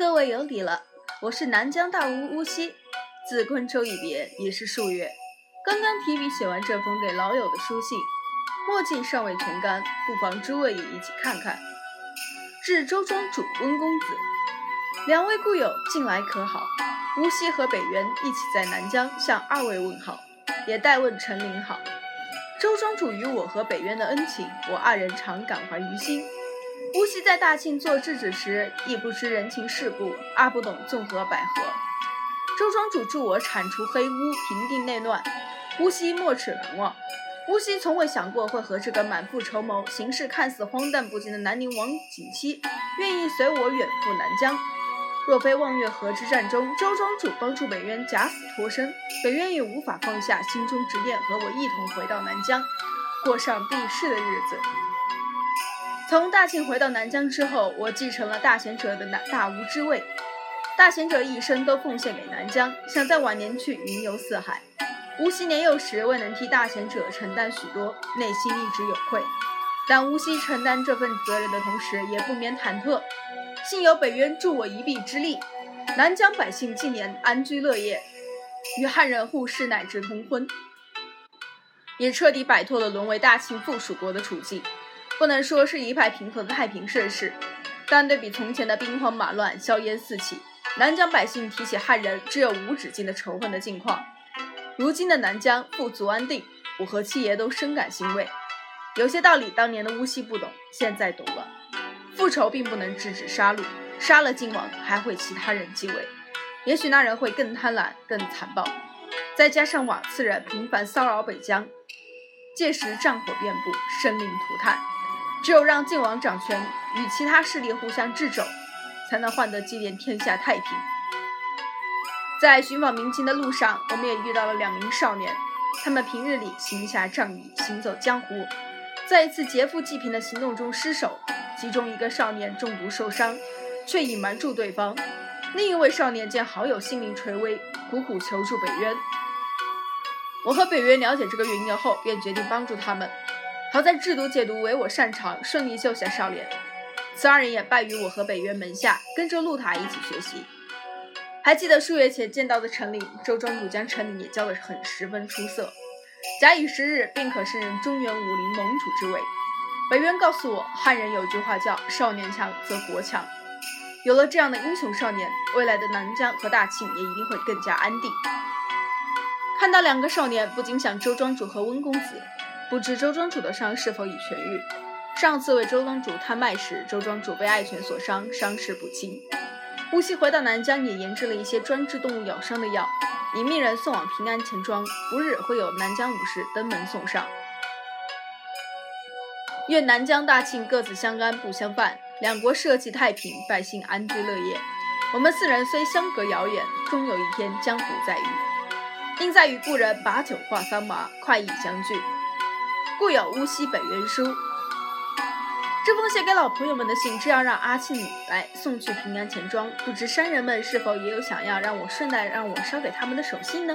各位有礼了，我是南疆大巫巫溪，自昆州一别已是数月，刚刚提笔写完这封给老友的书信，墨镜尚未全干，不妨诸位也一起看看。致周庄主温公子，两位故友近来可好？巫溪和北渊一起在南疆向二位问好，也代问陈琳好。周庄主与我和北渊的恩情，我二人常感怀于心。乌溪在大庆做质子时，亦不知人情世故，二不懂纵横捭阖。周庄主助我铲除黑污，平定内乱，乌溪没齿难忘。乌溪从未想过会和这个满腹筹谋、行事看似荒诞不经的南宁王景期，愿意随我远赴南疆。若非望月河之战中，周庄主帮助北渊假死脱身，北渊也无法放下心中执念，和我一同回到南疆，过上避世的日子。从大庆回到南疆之后，我继承了大贤者的大大吴之位。大贤者一生都奉献给南疆，想在晚年去云游四海。吴锡年幼时未能替大贤者承担许多，内心一直有愧。但吴锡承担这份责任的同时，也不免忐忑。幸有北渊助我一臂之力，南疆百姓近年安居乐业，与汉人互市乃至通婚，也彻底摆脱了沦为大清附属国的处境。不能说是一派平和的太平盛世，但对比从前的兵荒马乱、硝烟四起，南疆百姓提起汉人只有无止境的仇恨的境况。如今的南疆富足安定，我和七爷都深感欣慰。有些道理当年的乌溪不懂，现在懂了。复仇并不能制止杀戮，杀了靖王还会其他人继位，也许那人会更贪婪、更残暴。再加上瓦刺人频繁骚扰北疆，届时战火遍布，生灵涂炭。只有让靖王掌权，与其他势力互相掣肘，才能换得今年天下太平。在寻访民情的路上，我们也遇到了两名少年，他们平日里行侠仗义，行走江湖，在一次劫富济贫的行动中失手，其中一个少年中毒受伤，却隐瞒住对方；另一位少年见好友性命垂危，苦苦求助北渊。我和北渊了解这个原因后，便决定帮助他们。好在制毒解毒为我擅长，顺利救下少年。此二人也拜于我和北渊门下，跟着陆塔一起学习。还记得数月前见到的陈琳，周庄主将陈琳也教得很十分出色。假以时日，便可胜任中原武林盟主之位。北渊告诉我，汉人有句话叫“少年强则国强”。有了这样的英雄少年，未来的南疆和大庆也一定会更加安定。看到两个少年，不禁想周庄主和温公子。不知周庄主的伤是否已痊愈？上次为周庄主探脉时，周庄主被爱犬所伤，伤势不轻。乌溪回到南疆，也研制了一些专治动物咬伤的药，已命人送往平安钱庄，不日会有南疆武士登门送上。愿南疆大庆各自相安不相犯，两国社稷太平，百姓安居乐业。我们四人虽相隔遥远，终有一天江湖再遇。应在与故人把酒话桑麻，快意相聚。故有乌溪北渊书。这封写给老朋友们的信，这样让阿庆来送去平安钱庄，不知山人们是否也有想要让我顺带让我捎给他们的手信呢？